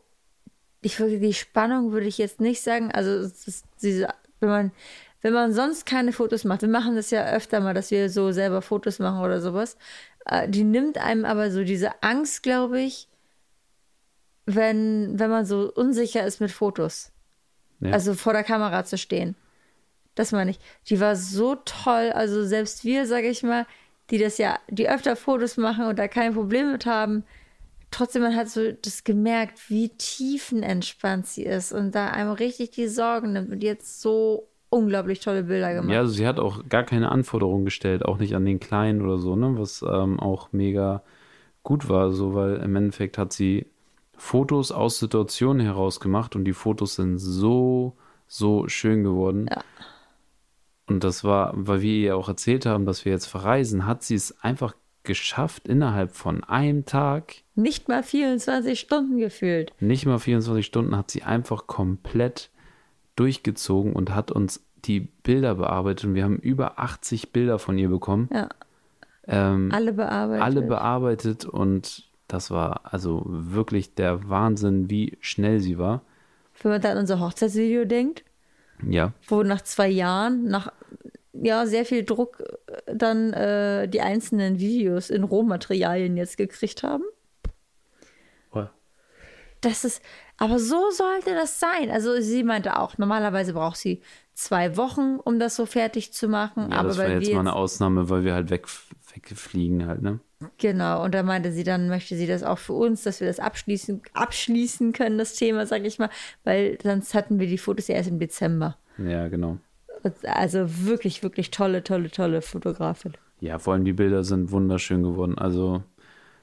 ich würde, die Spannung würde ich jetzt nicht sagen, also diese, wenn man, wenn man sonst keine Fotos macht, wir machen das ja öfter mal, dass wir so selber Fotos machen oder sowas, äh, die nimmt einem aber so diese Angst, glaube ich, wenn, wenn man so unsicher ist mit Fotos. Ja. Also vor der Kamera zu stehen. Das meine ich. Die war so toll. Also selbst wir, sage ich mal, die das ja, die öfter Fotos machen und da kein Problem mit haben, trotzdem man hat so das gemerkt, wie tiefenentspannt sie ist und da einem richtig die Sorgen nimmt und jetzt so unglaublich tolle Bilder gemacht. Ja, also sie hat auch gar keine Anforderungen gestellt, auch nicht an den Kleinen oder so, ne? Was ähm, auch mega gut war, so, weil im Endeffekt hat sie Fotos aus Situationen heraus gemacht und die Fotos sind so, so schön geworden. Ja. Und das war, weil wir ihr auch erzählt haben, dass wir jetzt verreisen, hat sie es einfach geschafft, innerhalb von einem Tag, Nicht mal 24 Stunden gefühlt. nicht mal 24 Stunden, hat sie einfach komplett durchgezogen und hat uns die Bilder bearbeitet. Und wir haben über 80 Bilder von ihr bekommen. Ja. Ähm, Alle bearbeitet. alle bearbeitet und das war also wirklich der Wahnsinn, wie schnell sie war. Wenn man dann an unser Hochzeitsvideo denkt, Ja, wo nach zwei Jahren, nach ja, sehr viel Druck äh, dann äh, die einzelnen Videos in Rohmaterialien jetzt gekriegt haben. Das ist, aber so sollte das sein. Also sie meinte auch, normalerweise braucht sie zwei Wochen, um das so fertig zu machen. ja aber das war jetzt mal eine Ausnahme, weil wir halt weg, wegfliegen halt, ne? Genau, und da meinte sie, dann möchte sie das auch für uns, dass wir das abschließen, abschließen können, das Thema, sag ich mal, weil sonst hatten wir die Fotos ja erst im Dezember. Ja, genau. Also wirklich, wirklich tolle, tolle, tolle Fotografin. Ja, vor allem die Bilder sind wunderschön geworden. Also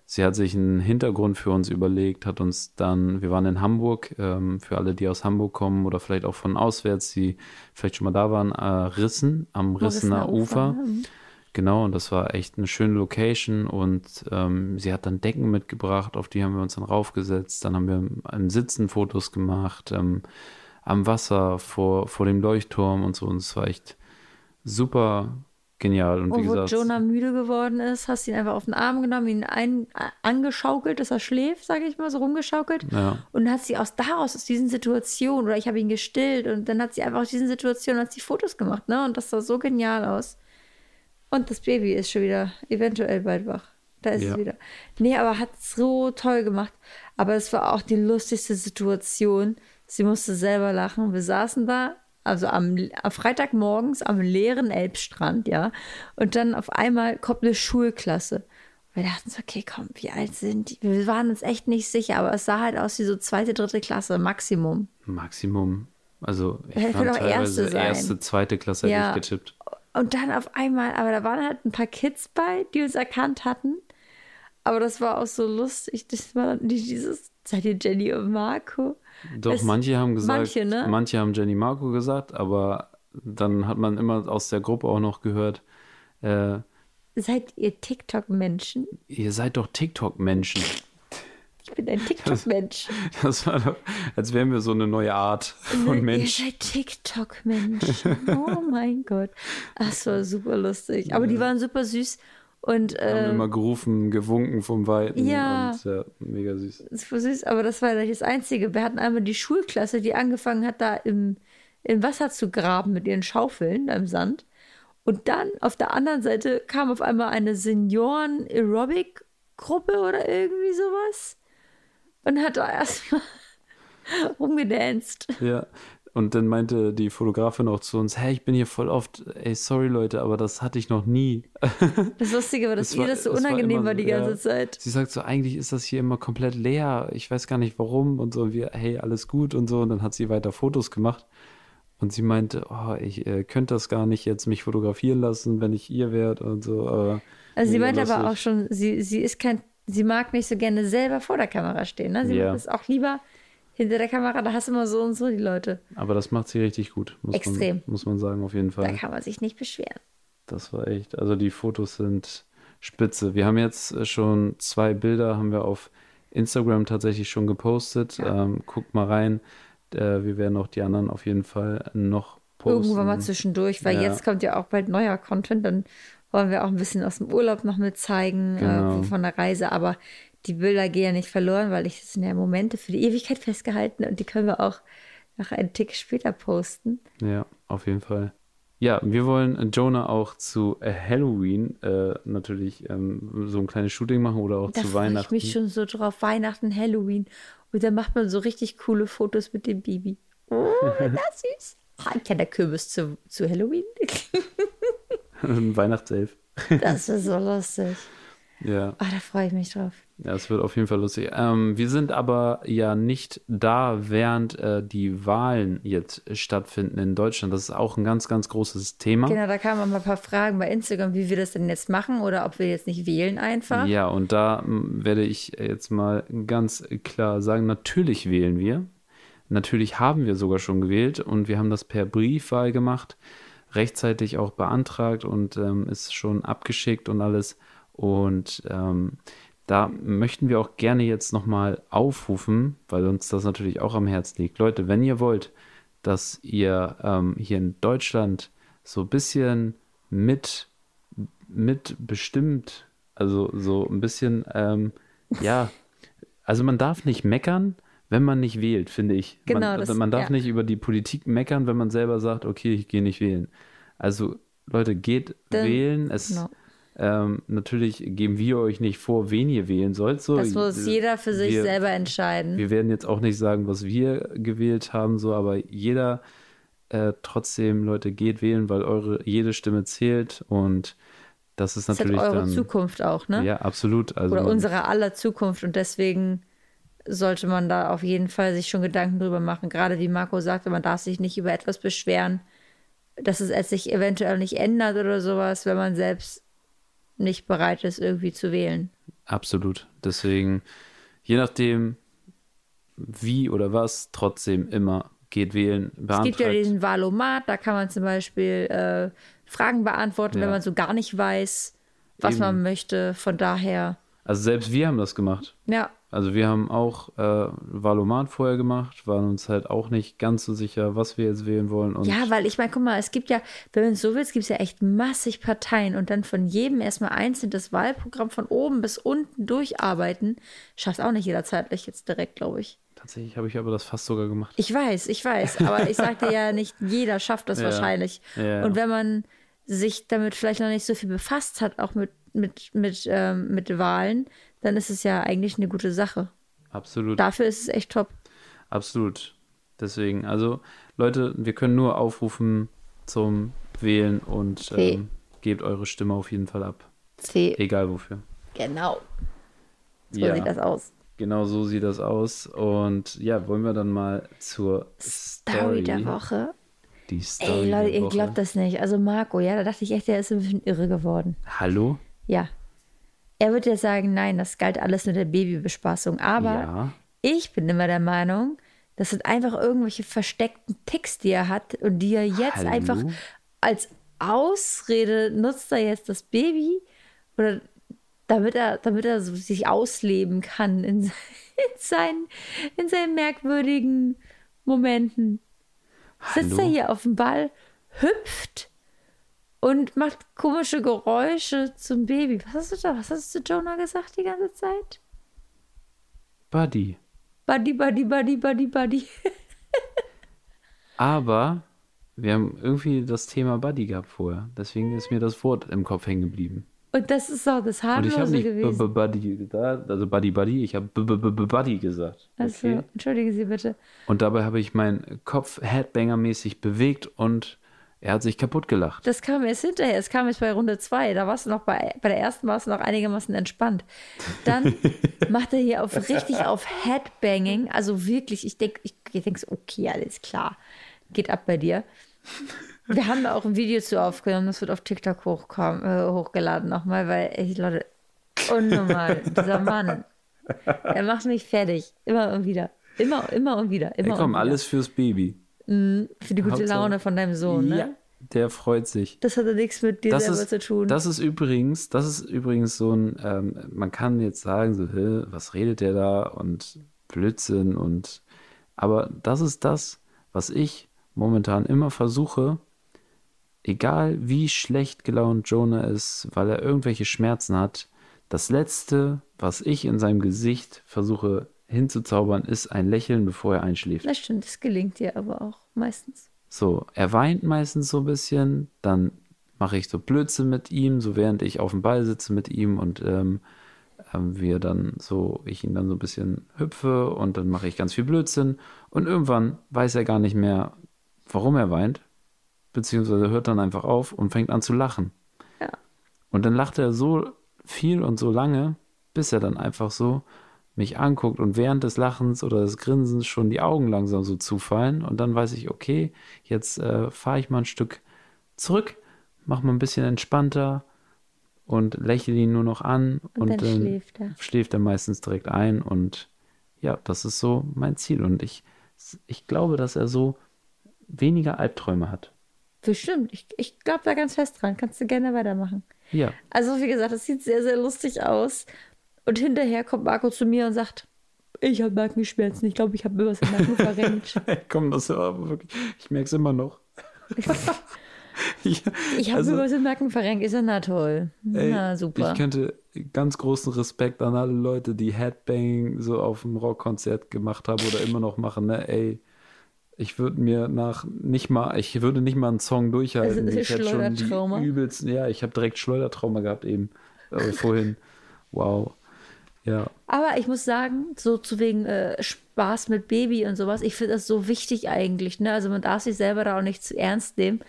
sie hat sich einen Hintergrund für uns überlegt, hat uns dann, wir waren in Hamburg, ähm, für alle, die aus Hamburg kommen oder vielleicht auch von auswärts, die vielleicht schon mal da waren, äh, Rissen am Rissener Ufer. mhm. Genau, und das war echt eine schöne Location und ähm, sie hat dann Decken mitgebracht, auf die haben wir uns dann raufgesetzt. Dann haben wir im Sitzen Fotos gemacht, ähm, am Wasser vor, vor dem Leuchtturm und so. Und es war echt super genial. Und wie Und wo gesagt, Jonah müde geworden ist, hast du ihn einfach auf den Arm genommen, ihn ein, angeschaukelt, dass er schläft, sage ich mal, so rumgeschaukelt. ja, Und dann hat sie aus daraus, aus diesen Situationen, oder ich habe ihn gestillt und dann hat sie einfach aus diesen Situationen hat sie Fotos gemacht, ne? Und das sah so genial aus. Und das Baby ist schon wieder eventuell bald wach. Da ist Ja. es wieder. Nee, aber hat so toll gemacht. Aber es war auch die lustigste Situation. Sie musste selber lachen. Wir saßen da, also am, am Freitagmorgens am leeren Elbstrand, ja. Und dann auf einmal kommt eine Schulklasse. Wir dachten so, okay, komm, wie alt sind die? Wir waren uns echt nicht sicher, aber es sah halt aus wie so zweite, dritte Klasse, Maximum. Maximum. Also ich Hätte fand teilweise erste erste, zweite Klasse Ja. hätte ich getippt. Und dann auf einmal, aber da waren halt ein paar Kids bei, die uns erkannt hatten. Aber das war auch so lustig. Das war nicht dieses, seid ihr Jenny und Marco? Doch, Es- manche haben gesagt, manche, ne? manche haben Jenny Marco gesagt, aber dann hat man immer aus der Gruppe auch noch gehört, äh, Seid ihr TikTok-Menschen? ihr seid doch TikTok-Menschen. Ich bin ein TikTok-Mensch. Das war doch, als wären wir so eine neue Art von Mensch. Ihr seid TikTok-Menschen. Oh mein Gott. Das war super lustig. Aber die waren super süß. Und Wir haben äh, immer gerufen, gewunken vom Weiten. Ja. Und, ja, mega süß. super süß, aber das war nicht das Einzige. Wir hatten einmal die Schulklasse, die angefangen hat, da im, im Wasser zu graben mit ihren Schaufeln im Sand. Und dann auf der anderen Seite kam auf einmal eine Senioren-Aerobic-Gruppe oder irgendwie sowas und hat da erstmal rumgedanced. Ja. Und dann meinte die Fotografin auch zu uns, hey, ich bin hier voll oft, ey, sorry Leute, aber das hatte ich noch nie. Das Lustige war, dass Es ihr das so es war unangenehm immer war, die so, ja. ganze Zeit. Sie sagt so, eigentlich ist das hier immer komplett leer. Ich weiß gar nicht warum. Und so, und wir, hey, alles gut und so. Und dann hat sie weiter Fotos gemacht. Und sie meinte, oh, ich äh, könnte das gar nicht jetzt mich fotografieren lassen, wenn ich ihr wäre und so. Aber Also sie meinte aber auch schon, sie, sie ist kein, sie mag nicht so gerne selber vor der Kamera stehen. Ne? Sie Ja. mag es auch lieber hinter der Kamera, da hast du immer so und so die Leute. Aber das macht sie richtig gut. Muss Extrem. Man, muss man sagen, auf jeden Da Fall. kann man sich nicht beschweren. Das war echt, also die Fotos sind spitze. Wir haben jetzt schon zwei Bilder, haben wir auf Instagram tatsächlich schon gepostet. Ähm, guckt mal rein. Äh, wir werden auch die anderen auf jeden Fall noch posten. Irgendwann mal zwischendurch, weil Ja. jetzt kommt ja auch bald neuer Content, dann wollen wir auch ein bisschen aus dem Urlaub noch mit zeigen, Genau. äh, von der Reise. Aber die Bilder gehen ja nicht verloren, weil ich das sind ja Momente für die Ewigkeit festgehalten und die können wir auch noch einen Tick später posten. Ja, auf jeden Fall. Ja, wir wollen Jonah auch zu äh, Halloween äh, natürlich ähm, so ein kleines Shooting machen oder auch Da zu freue ich Weihnachten. mich schon so drauf. Weihnachten, Halloween. Und dann macht man so richtig coole Fotos mit dem Baby. Oh, das süß. Ah, Kennt der Kürbis zu, zu Halloween? Ein Weihnachtself. Das ist so lustig. Ja, Ah, da freue ich mich drauf. ja, es wird auf jeden Fall lustig. Ähm, wir sind aber ja nicht da, während äh, die Wahlen jetzt stattfinden in Deutschland. Das ist auch ein ganz, ganz großes Thema. Genau, da kamen auch mal ein paar Fragen bei Instagram, wie wir das denn jetzt machen oder ob wir jetzt nicht wählen einfach. Ja, und da werde ich jetzt mal ganz klar sagen, natürlich wählen wir. Natürlich haben wir sogar schon gewählt und wir haben das per Briefwahl gemacht, rechtzeitig auch beantragt und ähm, ist schon abgeschickt und alles. Und ähm, da möchten wir auch gerne jetzt nochmal aufrufen, weil uns das natürlich auch am Herz liegt. Leute, wenn ihr wollt, dass ihr ähm, hier in Deutschland so ein bisschen mit mitbestimmt, also so ein bisschen, ähm, ja, also man darf nicht meckern, wenn man nicht wählt, finde ich. Genau, man, das- man darf ja. nicht über die Politik meckern, wenn man selber sagt, okay, ich gehe nicht wählen. Also Leute, geht Dann- wählen. Es, genau. ähm, natürlich geben wir euch nicht vor, wen ihr wählen sollt. So, Das muss jeder für sich wir, selber entscheiden. Wir werden jetzt auch nicht sagen, was wir gewählt haben, so, aber jeder äh, trotzdem, Leute, geht wählen, weil eure jede Stimme zählt und das ist das ist halt natürlich eure dann. Zukunft auch, ne? Ja, absolut. Also Oder unsere aller Zukunft. Und deswegen sollte man da auf jeden Fall sich schon Gedanken drüber machen. Gerade wie Marco sagte, man darf sich nicht über etwas beschweren, dass es es sich eventuell nicht ändert oder sowas, wenn man selbst nicht bereit ist, irgendwie zu wählen. Absolut. Deswegen, je nachdem, wie oder was, trotzdem immer geht wählen, Es beantragt. gibt ja diesen Valomat, da kann man zum Beispiel äh, Fragen beantworten, Ja. wenn man so gar nicht weiß, was Eben. man möchte. Von daher, also selbst wir haben das gemacht. ja, Also wir haben auch äh, Valomat vorher gemacht, waren uns halt auch nicht ganz so sicher, was wir jetzt wählen wollen. Und Ja, weil ich meine, guck mal, es gibt ja, wenn man es so will, es gibt ja echt massig Parteien und dann von jedem erstmal einzeln das Wahlprogramm von oben bis unten durcharbeiten, schafft auch nicht jeder zeitlich jetzt direkt, glaube ich. tatsächlich habe ich aber das fast sogar gemacht. Ich weiß, ich weiß, aber ich sagte ja nicht, jeder schafft das Ja. wahrscheinlich. Ja. Und wenn man sich damit vielleicht noch nicht so viel befasst hat, auch mit, mit, mit, ähm, mit Wahlen, dann ist es ja eigentlich eine gute Sache. Absolut. Dafür ist es echt top. Absolut. Deswegen, also Leute, wir können nur aufrufen zum Wählen und ähm, gebt eure Stimme auf jeden Fall ab. C, Egal wofür. genau. So ja, sieht das aus. genau so sieht das aus. Und ja, wollen wir dann mal zur Story, Story der Woche. Die Story Ey, Leute, ihr Woche. glaubt das nicht. Also Marco, ja, da dachte ich echt, der ist ein bisschen irre geworden. Hallo? Ja. Er wird ja sagen, nein, das galt alles nur der Babybespaßung. Aber Ja. ich bin immer der Meinung, das sind einfach irgendwelche versteckten Ticks, die er hat und die er jetzt Hallo? einfach als Ausrede nutzt er jetzt das Baby oder damit er, damit er so sich ausleben kann in, in, seinen, in seinen merkwürdigen Momenten. Sitzt Hallo? er hier auf dem Ball, hüpft und macht komische Geräusche zum Baby. Was hast du da? Was hast du zu Jonah gesagt die ganze Zeit? Buddy. Buddy, Buddy, Buddy, Buddy, Buddy. Aber wir haben irgendwie das Thema Buddy gehabt vorher. Deswegen ist mir das Wort im Kopf hängen geblieben. Und das ist auch das Und ich habe harmlose nicht gewesen. Buddy gesagt, also Buddy Buddy, ich habe Buddy gesagt. Also, Okay? entschuldige Sie bitte. Und dabei habe ich meinen Kopf Headbanger-mäßig bewegt und er hat sich kaputt gelacht. Das kam erst hinterher. Es kam jetzt bei Runde zwei. Da warst du noch bei, bei der ersten warst du noch einigermaßen entspannt. Dann macht er hier auf richtig auf Headbanging. Also wirklich, ich denke, ich, ich denk okay, alles klar. Geht ab bei dir. Wir haben da auch ein Video zu aufgenommen, das wird auf TikTok hochkommen, äh, hochgeladen nochmal, weil, ey, Leute, unnormal, dieser Mann, er macht mich fertig. Immer und wieder. Immer, immer und wieder. Immer Hey, komm, und wieder. alles fürs Baby. Für die gute Hauptsache- Laune von deinem Sohn, ne? Ja, der freut sich. Das hat ja nichts mit dir Das selber ist, zu tun. das ist übrigens, das ist übrigens so ein, ähm, man kann jetzt sagen, so, hä, was redet der da und Blödsinn und, aber das ist das, was ich momentan immer versuche, egal wie schlecht gelaunt Jonah ist, weil er irgendwelche Schmerzen hat, das Letzte, was ich in seinem Gesicht versuche hinzuzaubern, ist ein Lächeln, bevor er einschläft. Das stimmt, das gelingt dir aber auch meistens. So, er weint meistens so ein bisschen, dann mache ich so Blödsinn mit ihm, so während ich auf dem Ball sitze mit ihm und ähm, ähm, wir dann so, ich ihn dann so ein bisschen hüpfe und dann mache ich ganz viel Blödsinn und irgendwann weiß er gar nicht mehr, warum er weint, beziehungsweise hört dann einfach auf und fängt an zu lachen. Ja. Und dann lacht er so viel und so lange, bis er dann einfach so mich anguckt und während des Lachens oder des Grinsens schon die Augen langsam so zufallen und dann weiß ich, okay, jetzt äh, fahre ich mal ein Stück zurück, mach mal ein bisschen entspannter und lächle ihn nur noch an Und, und, dann ähm, schläft er. schläft er meistens direkt ein und ja, das ist so mein Ziel und ich, ich glaube, dass er so weniger Albträume hat. Bestimmt. Ich, ich glaube da ganz fest dran. Kannst du gerne weitermachen. Ja, Also, wie gesagt, das sieht sehr, sehr lustig aus. Und hinterher kommt Marco zu mir und sagt, ich habe Nackenschmerzen. Ich glaube, ich habe mir was im Nacken verrenkt. komm, das ist aber wirklich, ich merke es immer noch. ja, Ich habe also- mir was im Nacken verrenkt. Ist ja na toll. Ey, na super. Ich könnte ganz großen Respekt an alle Leute, die Headbang so auf dem Rockkonzert gemacht haben oder immer noch machen, ne? Ey, ich würde mir nach nicht mal, ich würde nicht mal einen Song durchhalten. Also, ich hätte schon die Schleudertrauma. übelsten, ja, ich habe direkt Schleudertrauma gehabt eben äh, vorhin. Wow. Ja, Aber ich muss sagen, so zu wegen äh, Spaß mit Baby und sowas, ich finde das so wichtig eigentlich. Ne? Also man darf sich selber da auch nicht zu ernst nehmen.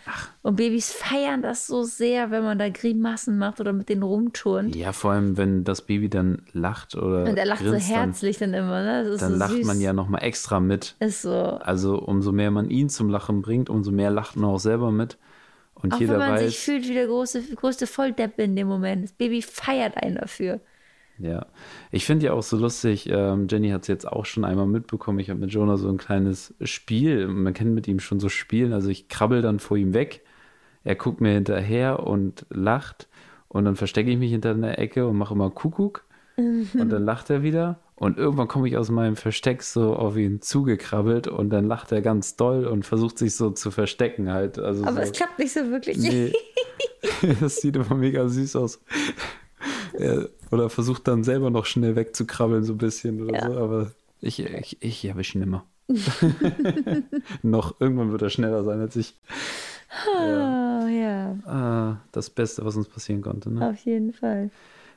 Und Babys feiern das so sehr, wenn man da Grimassen macht oder mit denen rumturnt. ja, vor allem wenn das Baby dann lacht oder Und er lacht so grinst, dann, herzlich dann, immer. Ne? Dann so lacht süß. man ja noch mal extra mit. Ist so. Also umso mehr man ihn zum Lachen bringt, umso mehr lacht man auch selber mit. Und Auch jeder wenn man weiß, sich fühlt wie der große, größte Volldepp in dem Moment. Das Baby feiert einen dafür. Ja. Ich finde ja auch so lustig, ähm, Jenny hat es jetzt auch schon einmal mitbekommen, ich habe mit Jonah so ein kleines Spiel, man kann mit ihm schon so spielen, also ich krabbel dann vor ihm weg, er guckt mir hinterher und lacht und dann verstecke ich mich hinter einer Ecke und mache immer Kuckuck und dann lacht er wieder und irgendwann komme ich aus meinem Versteck so auf ihn zugekrabbelt und dann lacht er ganz doll und versucht sich so zu verstecken halt. Also Aber so. es klappt nicht so wirklich. Nee. das sieht immer mega süß aus. Er, oder versucht dann selber noch schnell wegzukrabbeln, so ein bisschen oder Ja. so. Aber ich, ich, ich erwische ihn immer. noch, irgendwann wird er schneller sein als ich. Ja. Ah, ja, Ah, das Beste, was uns passieren konnte. Ne? auf jeden Fall.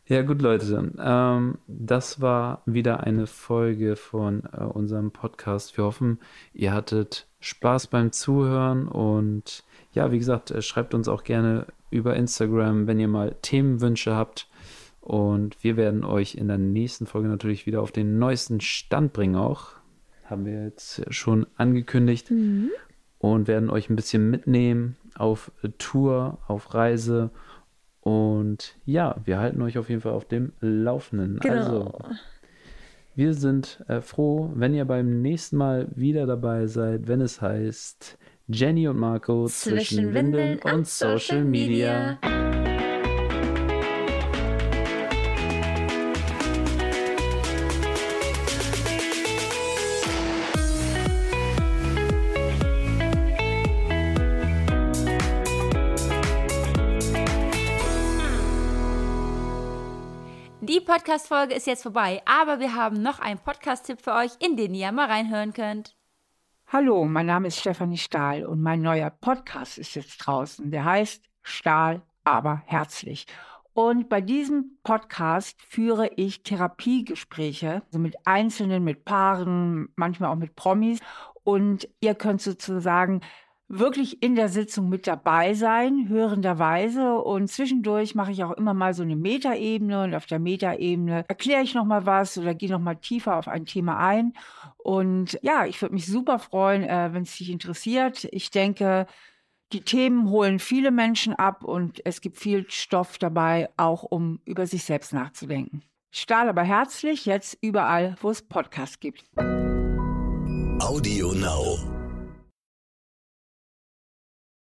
Ja, gut, Leute. Ähm, das war wieder eine Folge von äh, unserem Podcast. Wir hoffen, ihr hattet Spaß beim Zuhören und ja, wie gesagt, äh, schreibt uns auch gerne über Instagram, wenn ihr mal Themenwünsche habt. Und wir werden euch in der nächsten Folge natürlich wieder auf den neuesten Stand bringen auch. Haben wir jetzt schon angekündigt. Und werden euch ein bisschen mitnehmen auf Tour, auf Reise. Und ja, wir halten euch auf jeden Fall auf dem Laufenden. Genau. Also, wir sind äh, froh, wenn ihr beim nächsten Mal wieder dabei seid, wenn es heißt Jenny und Marco zwischen, Windeln und Social Media. Die Podcast-Folge ist jetzt vorbei, aber wir haben noch einen Podcast-Tipp für euch, in den ihr mal reinhören könnt. Hallo, mein Name ist Stefanie Stahl und mein neuer Podcast ist jetzt draußen. Der heißt Stahl, aber herzlich. Und bei diesem Podcast führe ich Therapiegespräche, also mit Einzelnen, mit Paaren, manchmal auch mit Promis. Und ihr könnt sozusagen wirklich in der Sitzung mit dabei sein, hörenderweise. Und zwischendurch mache ich auch immer mal so eine Metaebene. Und auf der Metaebene erkläre ich nochmal was oder gehe nochmal tiefer auf ein Thema ein. Und ja, ich würde mich super freuen, äh, wenn es dich interessiert. Ich denke, die Themen holen viele Menschen ab und es gibt viel Stoff dabei, auch um über sich selbst nachzudenken. Stahl aber herzlich, jetzt überall, wo es Podcasts gibt. Audio Now.